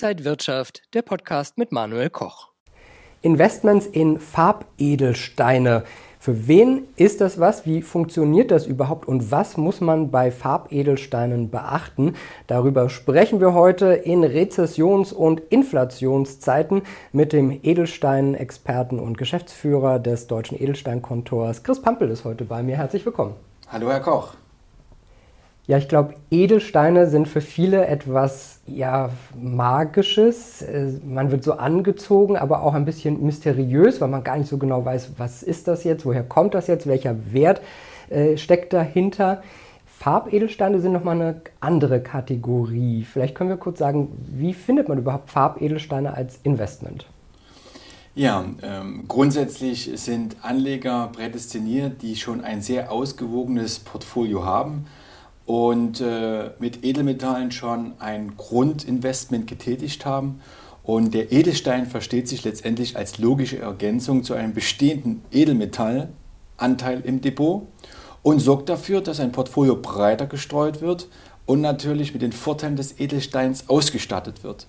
Inside Wirtschaft, der Podcast mit Manuel Koch. Investments in Farbedelsteine. Für wen ist das was? Wie funktioniert das überhaupt? Und was muss man bei Farbedelsteinen beachten? Darüber sprechen wir heute in Rezessions- und Inflationszeiten mit dem Edelstein-Experten und Geschäftsführer des Deutschen Edelsteinkontors. Chris Pampel ist heute bei mir. Herzlich willkommen. Hallo, Herr Koch. Ja, ich glaube, Edelsteine sind für viele etwas ja, Magisches. Äh, man wird so angezogen, aber auch ein bisschen mysteriös, weil man gar nicht so genau weiß, was ist das jetzt, woher kommt das jetzt, welcher Wert äh, steckt dahinter. Farbedelsteine sind nochmal eine andere Kategorie. Vielleicht können wir kurz sagen, wie findet man überhaupt Farbedelsteine als Investment? Ja, ähm, grundsätzlich sind Anleger prädestiniert, die schon ein sehr ausgewogenes Portfolio haben und äh, mit Edelmetallen schon ein Grundinvestment getätigt haben. Und der Edelstein versteht sich letztendlich als logische Ergänzung zu einem bestehenden Edelmetallanteil im Depot und sorgt dafür, dass ein Portfolio breiter gestreut wird und natürlich mit den Vorteilen des Edelsteins ausgestattet wird.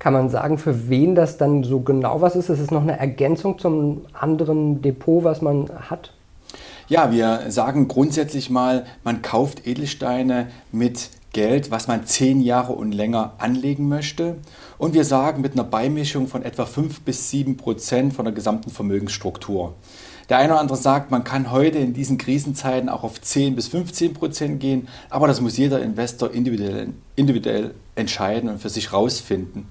Kann man sagen, für wen das dann so genau was ist? Ist es noch eine Ergänzung zum anderen Depot, was man hat? Ja, wir sagen grundsätzlich mal, man kauft Edelsteine mit Geld, was man zehn Jahre und länger anlegen möchte. Und wir sagen mit einer Beimischung von etwa 5 bis 7 Prozent von der gesamten Vermögensstruktur. Der eine oder andere sagt, man kann heute in diesen Krisenzeiten auch auf 10 bis 15 Prozent gehen, aber das muss jeder Investor individuell, individuell entscheiden und für sich rausfinden.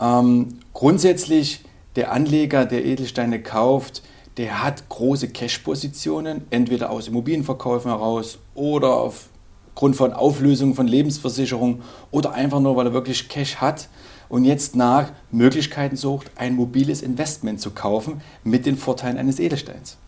Ähm, grundsätzlich der Anleger, der Edelsteine kauft, der hat große Cash-Positionen, entweder aus Immobilienverkäufen heraus oder aufgrund von Auflösungen von Lebensversicherungen oder einfach nur, weil er wirklich Cash hat und jetzt nach Möglichkeiten sucht, ein mobiles Investment zu kaufen mit den Vorteilen eines Edelsteins.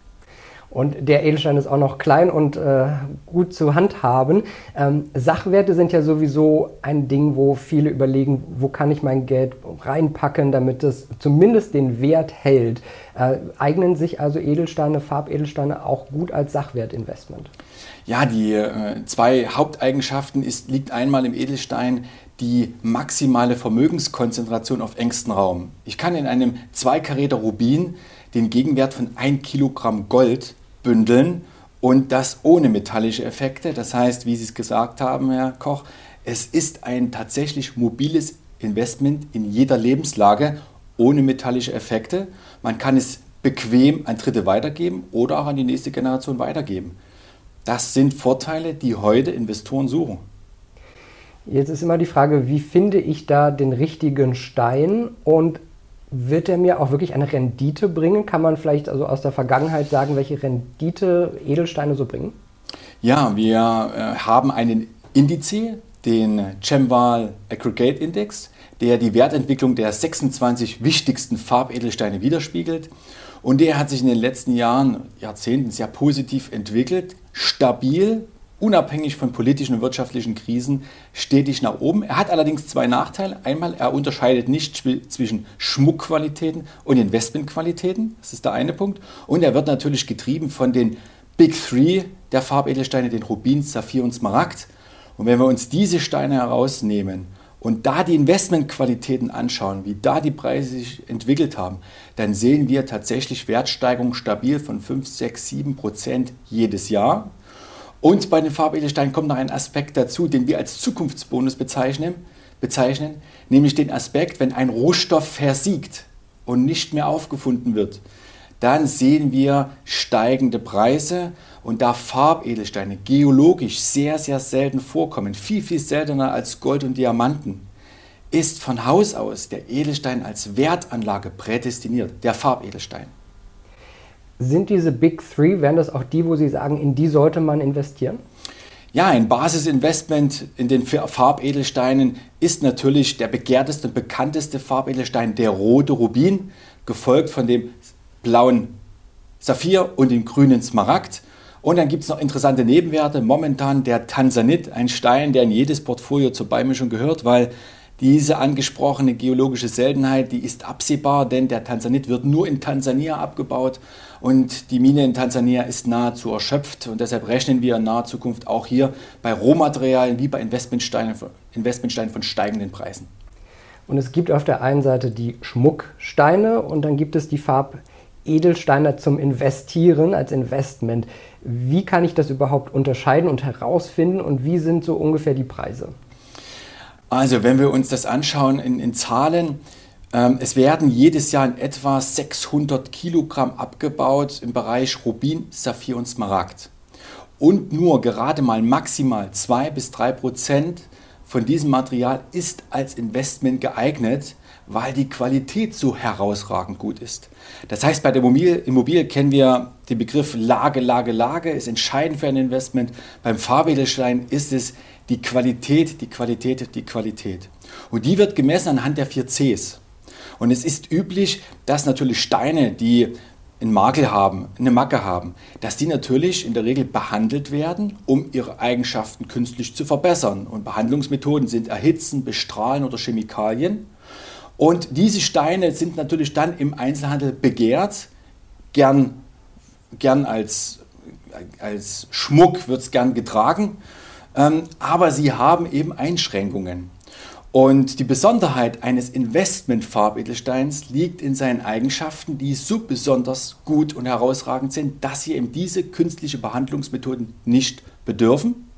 Und der Edelstein ist auch noch klein und äh, gut zu handhaben. Ähm, Sachwerte sind ja sowieso ein Ding, wo viele überlegen, wo kann ich mein Geld reinpacken, damit es zumindest den Wert hält. Äh, eignen sich also Edelsteine, Farbedelsteine auch gut als Sachwertinvestment? Ja, die äh, zwei Haupteigenschaften ist, liegt einmal im Edelstein die maximale Vermögenskonzentration auf engstem Raum. Ich kann in einem 2 Karäter Rubin den Gegenwert von 1 Kilogramm Gold bündeln und das ohne metallische Effekte. Das heißt, wie Sie es gesagt haben, Herr Koch, es ist ein tatsächlich mobiles Investment in jeder Lebenslage ohne metallische Effekte. Man kann es bequem an Dritte weitergeben oder auch an die nächste Generation weitergeben. Das sind Vorteile, die heute Investoren suchen. Jetzt ist immer die Frage, wie finde ich da den richtigen Stein und wird er mir auch wirklich eine Rendite bringen? Kann man vielleicht also aus der Vergangenheit sagen, welche Rendite Edelsteine so bringen? Ja, wir äh, haben einen Indiz, den Chemval Aggregate Index, der die Wertentwicklung der 26 wichtigsten Farbedelsteine widerspiegelt. Und der hat sich in den letzten Jahren, Jahrzehnten sehr positiv entwickelt, stabil unabhängig von politischen und wirtschaftlichen Krisen stetig nach oben. Er hat allerdings zwei Nachteile. Einmal, er unterscheidet nicht zwischen Schmuckqualitäten und Investmentqualitäten. Das ist der eine Punkt. Und er wird natürlich getrieben von den Big Three der Farbedelsteine, den Rubin, Saphir und Smaragd. Und wenn wir uns diese Steine herausnehmen und da die Investmentqualitäten anschauen, wie da die Preise sich entwickelt haben, dann sehen wir tatsächlich Wertsteigerungen stabil von 5, 6, 7 Prozent jedes Jahr. Und bei den Farbedelsteinen kommt noch ein Aspekt dazu, den wir als Zukunftsbonus bezeichnen, bezeichnen, nämlich den Aspekt, wenn ein Rohstoff versiegt und nicht mehr aufgefunden wird, dann sehen wir steigende Preise und da Farbedelsteine geologisch sehr, sehr selten vorkommen, viel, viel seltener als Gold und Diamanten, ist von Haus aus der Edelstein als Wertanlage prädestiniert, der Farbedelstein. Sind diese Big Three, wären das auch die, wo Sie sagen, in die sollte man investieren? Ja, ein Basisinvestment in den Farbedelsteinen ist natürlich der begehrteste und bekannteste Farbedelstein, der rote Rubin, gefolgt von dem blauen Saphir und dem grünen Smaragd. Und dann gibt es noch interessante Nebenwerte. Momentan der Tansanit, ein Stein, der in jedes Portfolio zur Beimischung gehört, weil diese angesprochene geologische Seltenheit, die ist absehbar, denn der Tansanit wird nur in Tansania abgebaut und die Mine in Tansania ist nahezu erschöpft und deshalb rechnen wir in naher Zukunft auch hier bei Rohmaterialien wie bei Investmentsteinen, Investmentsteinen von steigenden Preisen. Und es gibt auf der einen Seite die Schmucksteine und dann gibt es die Farbedelsteine zum Investieren als Investment. Wie kann ich das überhaupt unterscheiden und herausfinden und wie sind so ungefähr die Preise? Also wenn wir uns das anschauen in, in Zahlen, es werden jedes Jahr in etwa 600 Kilogramm abgebaut im Bereich Rubin, Saphir und Smaragd. Und nur gerade mal maximal 2 bis 3 Prozent von diesem Material ist als Investment geeignet, weil die Qualität so herausragend gut ist. Das heißt, bei der Immobilie, Immobilie kennen wir den Begriff Lage, Lage, Lage, ist entscheidend für ein Investment. Beim Farbedelstein ist es die Qualität, die Qualität, die Qualität. Und die wird gemessen anhand der vier Cs. Und es ist üblich, dass natürlich Steine, die einen Makel haben, eine Macke haben, dass die natürlich in der Regel behandelt werden, um ihre Eigenschaften künstlich zu verbessern. Und Behandlungsmethoden sind Erhitzen, Bestrahlen oder Chemikalien. Und diese Steine sind natürlich dann im Einzelhandel begehrt, gern, gern als, als Schmuck wird es gern getragen, ähm, aber sie haben eben Einschränkungen. Und die Besonderheit eines Investment-Farbedelsteins liegt in seinen Eigenschaften, die so besonders gut und herausragend sind, dass sie eben diese künstliche Behandlungsmethoden nicht bedürfen.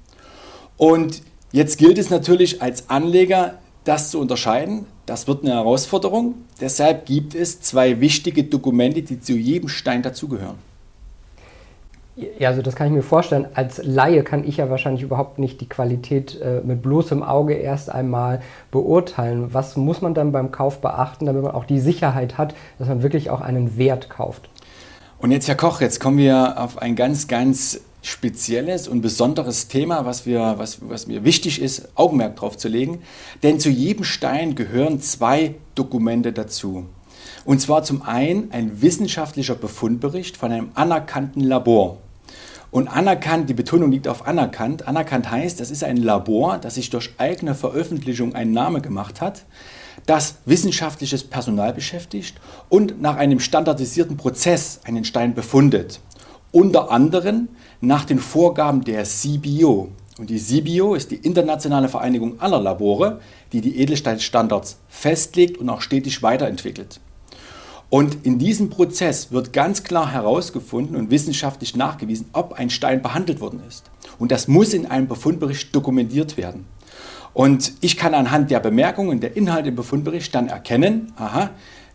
Und jetzt gilt es natürlich als Anleger, das zu unterscheiden. Das wird eine Herausforderung. Deshalb gibt es zwei wichtige Dokumente, die zu jedem Stein dazugehören. Ja, also das kann ich mir vorstellen. Als Laie kann ich ja wahrscheinlich überhaupt nicht die Qualität äh, mit bloßem Auge erst einmal beurteilen. Was muss man dann beim Kauf beachten, damit man auch die Sicherheit hat, dass man wirklich auch einen Wert kauft? Und jetzt, Herr Koch, jetzt kommen wir auf ein ganz, ganz spezielles und besonderes Thema, was, wir, was, was mir wichtig ist, Augenmerk drauf zu legen. Denn zu jedem Stein gehören zwei Dokumente dazu. Und zwar zum einen ein wissenschaftlicher Befundbericht von einem anerkannten Labor. Und anerkannt, die Betonung liegt auf anerkannt. Anerkannt heißt, das ist ein Labor, das sich durch eigene Veröffentlichung einen Namen gemacht hat, das wissenschaftliches Personal beschäftigt und nach einem standardisierten Prozess einen Stein befundet. Unter anderem nach den Vorgaben der CBO. Und die CBO ist die internationale Vereinigung aller Labore, die die Edelsteinstandards festlegt und auch stetig weiterentwickelt. Und in diesem Prozess wird ganz klar herausgefunden und wissenschaftlich nachgewiesen, ob ein Stein behandelt worden ist. Und das muss in einem Befundbericht dokumentiert werden. Und ich kann anhand der Bemerkungen, der Inhalte im Befundbericht dann erkennen, aha,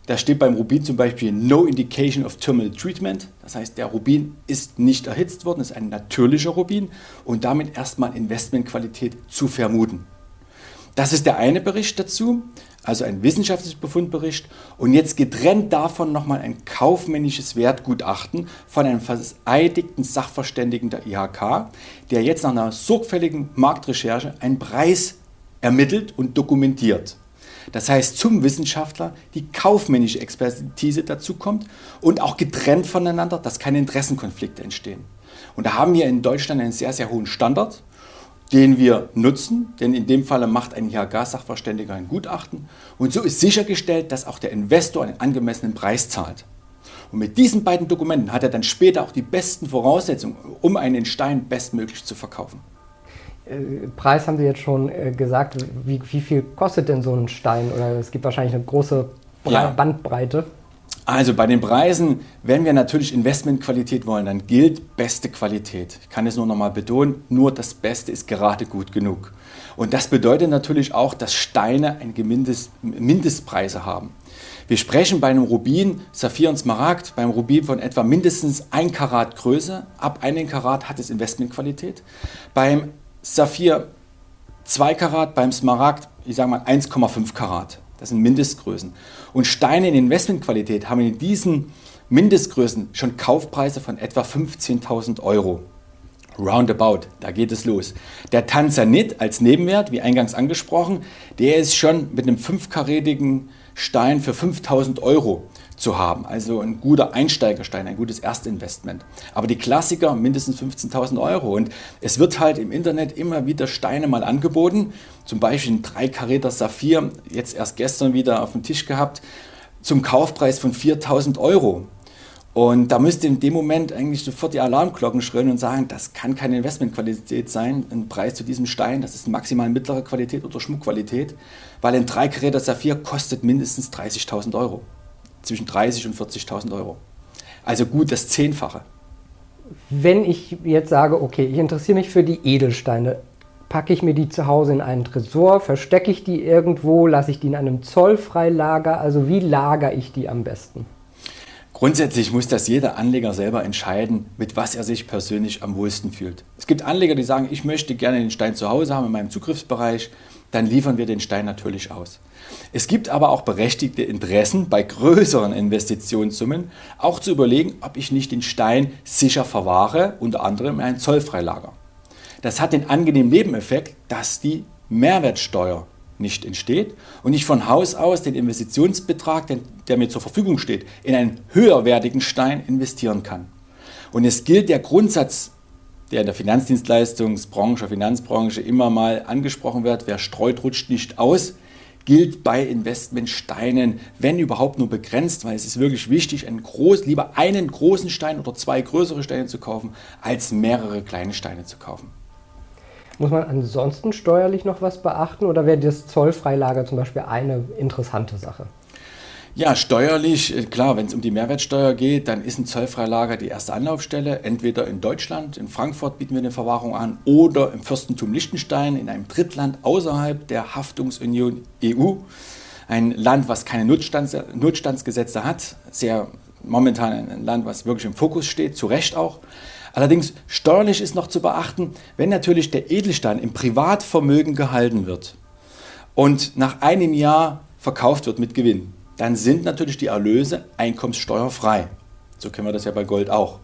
da steht beim Rubin zum Beispiel No Indication of Thermal Treatment. Das heißt, der Rubin ist nicht erhitzt worden, ist ein natürlicher Rubin und damit erstmal Investmentqualität zu vermuten. Das ist der eine Bericht dazu also ein wissenschaftlicher Befundbericht und jetzt getrennt davon nochmal ein kaufmännisches Wertgutachten von einem vereidigten Sachverständigen der IHK, der jetzt nach einer sorgfältigen Marktrecherche einen Preis ermittelt und dokumentiert. Das heißt, zum Wissenschaftler die kaufmännische Expertise dazu kommt und auch getrennt voneinander, dass keine Interessenkonflikte entstehen. Und da haben wir in Deutschland einen sehr, sehr hohen Standard den wir nutzen, denn in dem Falle macht ein IHK-Sachverständiger ein Gutachten und so ist sichergestellt, dass auch der Investor einen angemessenen Preis zahlt. Und mit diesen beiden Dokumenten hat er dann später auch die besten Voraussetzungen, um einen Stein bestmöglich zu verkaufen. Äh, Preis haben Sie jetzt schon äh, gesagt. Wie, wie, viel kostet denn so ein Stein? Oder es gibt wahrscheinlich eine große Bandbreite. Also bei den Preisen, wenn wir natürlich Investmentqualität wollen, dann gilt beste Qualität. Ich kann es nur noch mal betonen, nur das Beste ist gerade gut genug. Und das bedeutet natürlich auch, dass Steine eine Mindest, Mindestpreise haben. Wir sprechen bei einem Rubin, Saphir und Smaragd, beim Rubin von etwa mindestens 1 Karat Größe. Ab 1 Karat hat es Investmentqualität. Beim Saphir 2 Karat, beim Smaragd, ich sage mal 1,5 Karat. Das sind Mindestgrößen. Und Steine in Investmentqualität haben in diesen Mindestgrößen schon Kaufpreise von etwa 15.000 Euro. Roundabout, da geht es los. Der Tanzanit als Nebenwert, wie eingangs angesprochen, der ist schon mit einem fünfkarätigen Stein für 5000 Euro zu haben. Also ein guter Einsteigerstein, ein gutes Erstinvestment. Aber die Klassiker mindestens 15.000 Euro. Und es wird halt im Internet immer wieder Steine mal angeboten. Zum Beispiel ein dreikaräter Saphir, jetzt erst gestern wieder auf dem Tisch gehabt, zum Kaufpreis von 4.000 Euro. Und da müsste in dem Moment eigentlich sofort die Alarmglocken schrillen und sagen, das kann keine Investmentqualität sein, ein Preis zu diesem Stein, das ist maximal mittlere Qualität oder Schmuckqualität, weil ein 3 Karäter Saphir kostet mindestens 30.000 Euro, zwischen 30 und 40.000 Euro. Also gut das Zehnfache. Wenn ich jetzt sage, okay, ich interessiere mich für die Edelsteine, packe ich mir die zu Hause in einen Tresor, verstecke ich die irgendwo, lasse ich die in einem Zollfreilager, also wie lagere ich die am besten? Grundsätzlich muss das jeder Anleger selber entscheiden, mit was er sich persönlich am wohlsten fühlt. Es gibt Anleger, die sagen, ich möchte gerne den Stein zu Hause haben in meinem Zugriffsbereich, dann liefern wir den Stein natürlich aus. Es gibt aber auch berechtigte Interessen bei größeren Investitionssummen, auch zu überlegen, ob ich nicht den Stein sicher verwahre, unter anderem in ein Zollfreilager. Das hat den angenehmen Nebeneffekt, dass die Mehrwertsteuer nicht entsteht und ich von Haus aus den Investitionsbetrag, der mir zur Verfügung steht, in einen höherwertigen Stein investieren kann. Und es gilt der Grundsatz, der in der Finanzdienstleistungsbranche, Finanzbranche immer mal angesprochen wird, wer streut, rutscht nicht aus, gilt bei Investmentsteinen, wenn überhaupt nur begrenzt, weil es ist wirklich wichtig, einen groß, lieber einen großen Stein oder zwei größere Steine zu kaufen, als mehrere kleine Steine zu kaufen. Muss man ansonsten steuerlich noch was beachten oder wäre das Zollfreilager zum Beispiel eine interessante Sache? Ja, steuerlich, äh, klar, wenn es um die Mehrwertsteuer geht, dann ist ein Zollfreilager die erste Anlaufstelle. Entweder in Deutschland, in Frankfurt bieten wir eine Verwahrung an oder im Fürstentum Liechtenstein, in einem Drittland außerhalb der Haftungsunion EU. Ein Land, was keine Notstands Notstandsgesetze hat. Sehr momentan ein Land, was wirklich im Fokus steht, zu Recht auch. Allerdings steuerlich ist noch zu beachten, wenn natürlich der Edelstein im Privatvermögen gehalten wird und nach einem Jahr verkauft wird mit Gewinn, dann sind natürlich die Erlöse einkommenssteuerfrei. So kennen wir das ja bei Gold auch.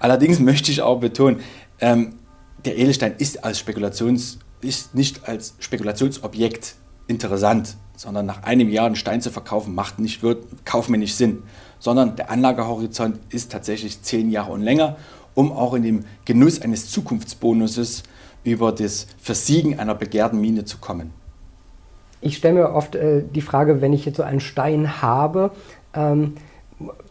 Allerdings möchte ich auch betonen, ähm, der Edelstein ist, als Spekulations, ist nicht als Spekulationsobjekt interessant, sondern nach einem Jahr einen Stein zu verkaufen, macht nicht wird, kaufmännisch Sinn, sondern der Anlagehorizont ist tatsächlich zehn Jahre und länger um auch in den Genuss eines Zukunftsbonuses über das Versiegen einer begehrten Mine zu kommen. Ich stelle mir oft äh, die Frage, wenn ich jetzt so einen Stein habe, ähm,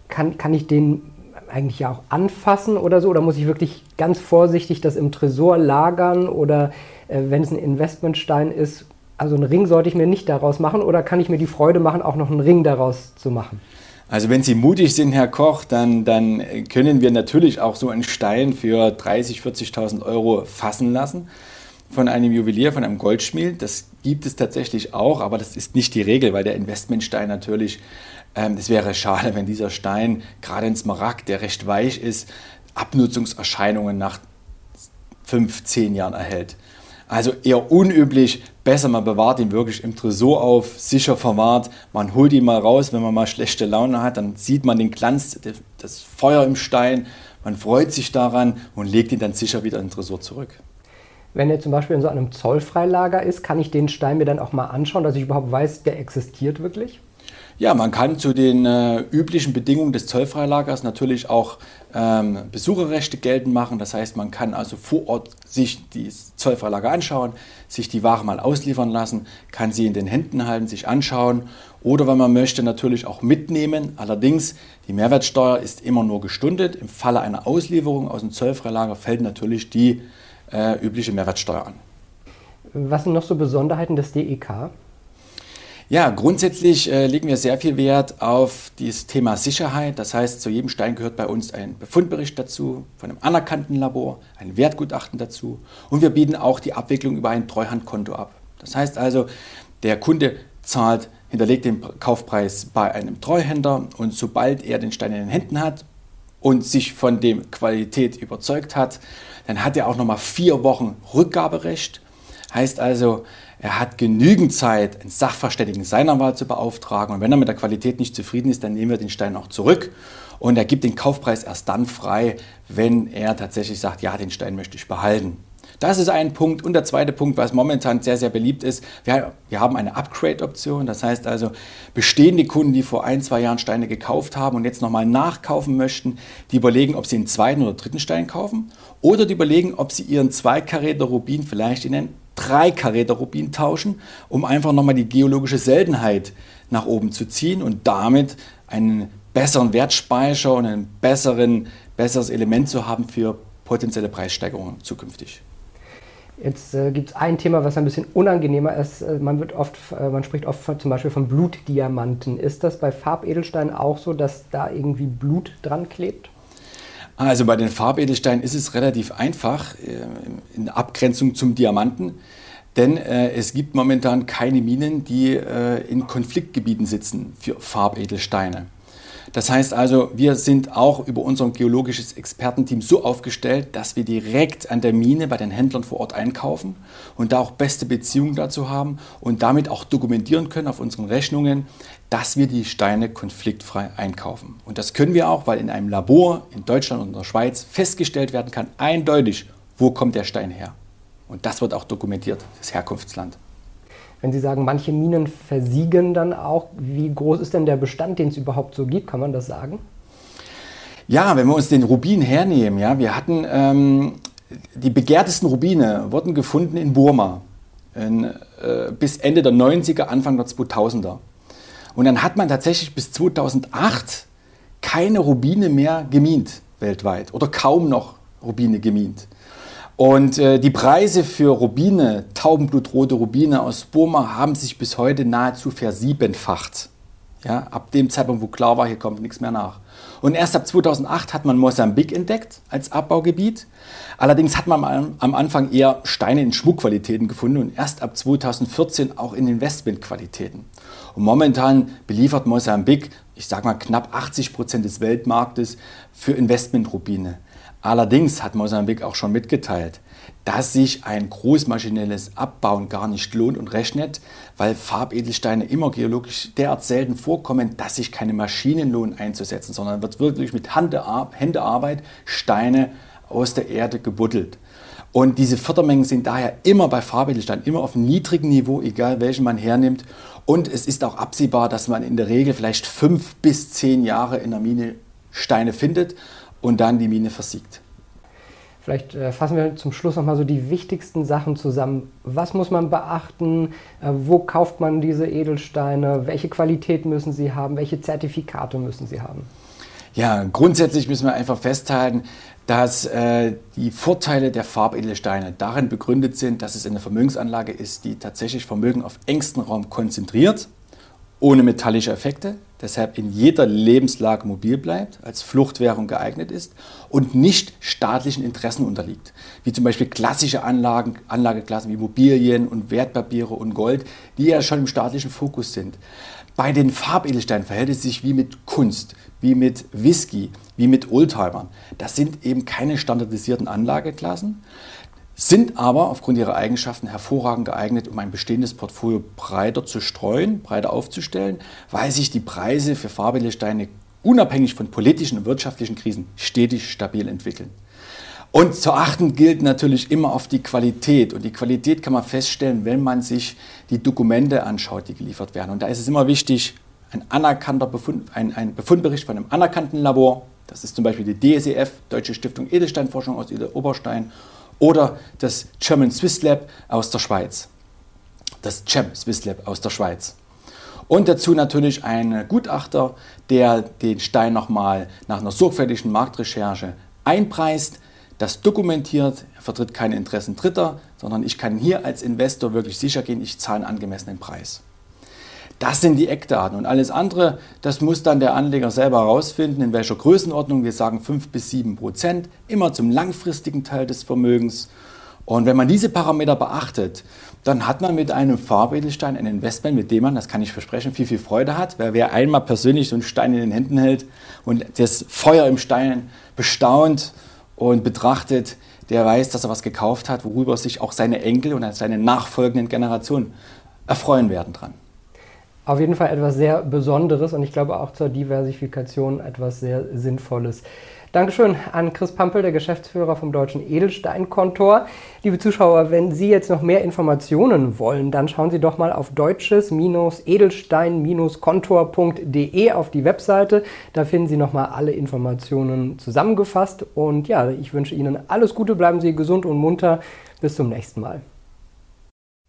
kann, kann ich den eigentlich ja auch anfassen oder so? Oder muss ich wirklich ganz vorsichtig das im Tresor lagern? Oder äh, wenn es ein Investmentstein ist, also einen Ring sollte ich mir nicht daraus machen? Oder kann ich mir die Freude machen, auch noch einen Ring daraus zu machen? Also wenn Sie mutig sind, Herr Koch, dann, dann können wir natürlich auch so einen Stein für 30.000, 40.000 Euro fassen lassen von einem Juwelier, von einem Goldschmied. Das gibt es tatsächlich auch, aber das ist nicht die Regel, weil der Investmentstein natürlich, ähm, es wäre schade, wenn dieser Stein, gerade ein Smaragd, der recht weich ist, Abnutzungserscheinungen nach fünf, zehn Jahren erhält. Also eher unüblich, besser man bewahrt ihn wirklich im Tresor auf, sicher verwahrt. Man holt ihn mal raus, wenn man mal schlechte Laune hat, dann sieht man den Glanz, das Feuer im Stein, man freut sich daran und legt ihn dann sicher wieder in den Tresor zurück. Wenn er zum Beispiel in so einem Zollfreilager ist, kann ich den Stein mir dann auch mal anschauen, dass ich überhaupt weiß, der existiert wirklich? Ja, man kann zu den äh, üblichen Bedingungen des Zollfreilagers natürlich auch ähm, Besucherrechte geltend machen. Das heißt, man kann also vor Ort sich das Zollfreilager anschauen, sich die Ware mal ausliefern lassen, kann sie in den Händen halten, sich anschauen oder wenn man möchte natürlich auch mitnehmen. Allerdings, die Mehrwertsteuer ist immer nur gestundet. Im Falle einer Auslieferung aus dem Zollfreilager fällt natürlich die äh, übliche Mehrwertsteuer an. Was sind noch so Besonderheiten des DEK? Ja, grundsätzlich äh, legen wir sehr viel Wert auf das Thema Sicherheit. Das heißt, zu jedem Stein gehört bei uns ein Befundbericht dazu, von einem anerkannten Labor, ein Wertgutachten dazu. Und wir bieten auch die Abwicklung über ein Treuhandkonto ab. Das heißt also, der Kunde zahlt, hinterlegt den Kaufpreis bei einem Treuhänder und sobald er den Stein in den Händen hat und sich von dem Qualität überzeugt hat, dann hat er auch nochmal vier Wochen Rückgaberecht. Heißt also, er hat genügend Zeit, einen Sachverständigen seiner Wahl zu beauftragen. Und wenn er mit der Qualität nicht zufrieden ist, dann nehmen wir den Stein auch zurück. Und er gibt den Kaufpreis erst dann frei, wenn er tatsächlich sagt, ja, den Stein möchte ich behalten. Das ist ein Punkt. Und der zweite Punkt, was momentan sehr, sehr beliebt ist, wir, wir haben eine Upgrade-Option. Das heißt also, bestehende Kunden, die vor ein, zwei Jahren Steine gekauft haben und jetzt nochmal nachkaufen möchten, die überlegen, ob sie einen zweiten oder dritten Stein kaufen oder die überlegen, ob sie ihren Zweikaräter Rubin vielleicht in einen drei Karäter Rubin tauschen, um einfach nochmal die geologische Seltenheit nach oben zu ziehen und damit einen besseren Wertspeicher und ein besseres Element zu haben für potenzielle Preissteigerungen zukünftig. Jetzt äh, gibt es ein Thema, was ein bisschen unangenehmer ist. Äh, man, wird oft, äh, man spricht oft zum Beispiel von Blutdiamanten. Ist das bei Farbedelsteinen auch so, dass da irgendwie Blut dran klebt? Also bei den Farbedelsteinen ist es relativ einfach äh, in Abgrenzung zum Diamanten. Denn es gibt momentan keine Minen, die in Konfliktgebieten sitzen für Farbedelsteine. Das heißt also, wir sind auch über unser geologisches Expertenteam so aufgestellt, dass wir direkt an der Mine bei den Händlern vor Ort einkaufen und da auch beste Beziehungen dazu haben und damit auch dokumentieren können auf unseren Rechnungen, dass wir die Steine konfliktfrei einkaufen. Und das können wir auch, weil in einem Labor in Deutschland und in der Schweiz festgestellt werden kann, eindeutig, wo kommt der Stein her. Und das wird auch dokumentiert, das Herkunftsland. Wenn Sie sagen, manche Minen versiegen dann auch, wie groß ist denn der Bestand, den es überhaupt so gibt? Kann man das sagen? Ja, wenn wir uns den Rubin hernehmen, ja, wir hatten ähm, die begehrtesten Rubine wurden gefunden in Burma in, äh, bis Ende der 90er, Anfang der 2000er. Und dann hat man tatsächlich bis 2008 keine Rubine mehr gemint weltweit oder kaum noch Rubine gemint. Und äh, die Preise für Rubine, taubenblutrote Rubine aus Burma, haben sich bis heute nahezu versiebenfacht. Ja, ab dem Zeitpunkt, wo klar war, hier kommt nichts mehr nach. Und erst ab 2008 hat man Mosambik entdeckt als Abbaugebiet. Allerdings hat man am Anfang eher Steine in Schmuckqualitäten gefunden und erst ab 2014 auch in Investmentqualitäten. Und momentan beliefert Mosambik, ich sage mal knapp 80 Prozent des Weltmarktes für Investmentrubine. Allerdings hat Mosambik auch schon mitgeteilt, dass sich ein großmaschinelles Abbauen gar nicht lohnt und rechnet, weil Farbedelsteine immer geologisch derart selten vorkommen, dass sich keine Maschinen lohnen einzusetzen, sondern wird wirklich mit Händearbeit Steine aus der Erde gebuddelt. Und diese Fördermengen sind daher immer bei Farbedelsteinen, immer auf einem niedrigen Niveau, egal welchen man hernimmt. Und es ist auch absehbar, dass man in der Regel vielleicht fünf bis zehn Jahre in der Mine Steine findet und dann die Mine versiegt. Vielleicht äh, fassen wir zum Schluss nochmal so die wichtigsten Sachen zusammen. Was muss man beachten? Äh, wo kauft man diese Edelsteine? Welche Qualität müssen sie haben? Welche Zertifikate müssen sie haben? Ja, grundsätzlich müssen wir einfach festhalten, dass äh, die Vorteile der Farbedelsteine darin begründet sind, dass es eine Vermögensanlage ist, die tatsächlich Vermögen auf engstem Raum konzentriert ohne metallische Effekte, deshalb in jeder Lebenslage mobil bleibt, als Fluchtwährung geeignet ist und nicht staatlichen Interessen unterliegt, wie zum Beispiel klassische Anlagen, Anlageklassen wie Immobilien und Wertpapiere und Gold, die ja schon im staatlichen Fokus sind. Bei den Farbedelsteinen verhält es sich wie mit Kunst, wie mit Whisky, wie mit Oldtimern. Das sind eben keine standardisierten Anlageklassen, sind aber aufgrund ihrer Eigenschaften hervorragend geeignet, um ein bestehendes Portfolio breiter zu streuen, breiter aufzustellen, weil sich die Preise für Farbedelsteine unabhängig von politischen und wirtschaftlichen Krisen stetig stabil entwickeln. Und zu achten gilt natürlich immer auf die Qualität. Und die Qualität kann man feststellen, wenn man sich die Dokumente anschaut, die geliefert werden. Und da ist es immer wichtig, ein anerkannter Befund, ein, ein Befundbericht von einem anerkannten Labor, das ist zum Beispiel die DSEF, Deutsche Stiftung Edelsteinforschung aus Oberstein, oder das German Swiss Lab aus der Schweiz. Das GEM Swiss Lab aus der Schweiz. Und dazu natürlich ein Gutachter, der den Stein nochmal nach einer sorgfältigen Marktrecherche einpreist, das dokumentiert, er vertritt keine Interessen Dritter, sondern ich kann hier als Investor wirklich sicher gehen, ich zahle einen angemessenen Preis. Das sind die Eckdaten und alles andere, das muss dann der Anleger selber herausfinden, in welcher Größenordnung. Wir sagen 5 bis 7 Prozent, immer zum langfristigen Teil des Vermögens. Und wenn man diese Parameter beachtet, dann hat man mit einem Farbedelstein ein Investment, mit dem man, das kann ich versprechen, viel, viel Freude hat. Weil wer einmal persönlich so einen Stein in den Händen hält und das Feuer im Stein bestaunt und betrachtet, der weiß, dass er was gekauft hat, worüber sich auch seine Enkel und seine nachfolgenden Generationen erfreuen werden dran auf jeden Fall etwas sehr Besonderes und ich glaube auch zur Diversifikation etwas sehr Sinnvolles. Dankeschön an Chris Pampel, der Geschäftsführer vom Deutschen Edelsteinkontor. Liebe Zuschauer, wenn Sie jetzt noch mehr Informationen wollen, dann schauen Sie doch mal auf deutsches-edelstein-kontor.de auf die Webseite. Da finden Sie nochmal alle Informationen zusammengefasst. Und ja, ich wünsche Ihnen alles Gute, bleiben Sie gesund und munter. Bis zum nächsten Mal.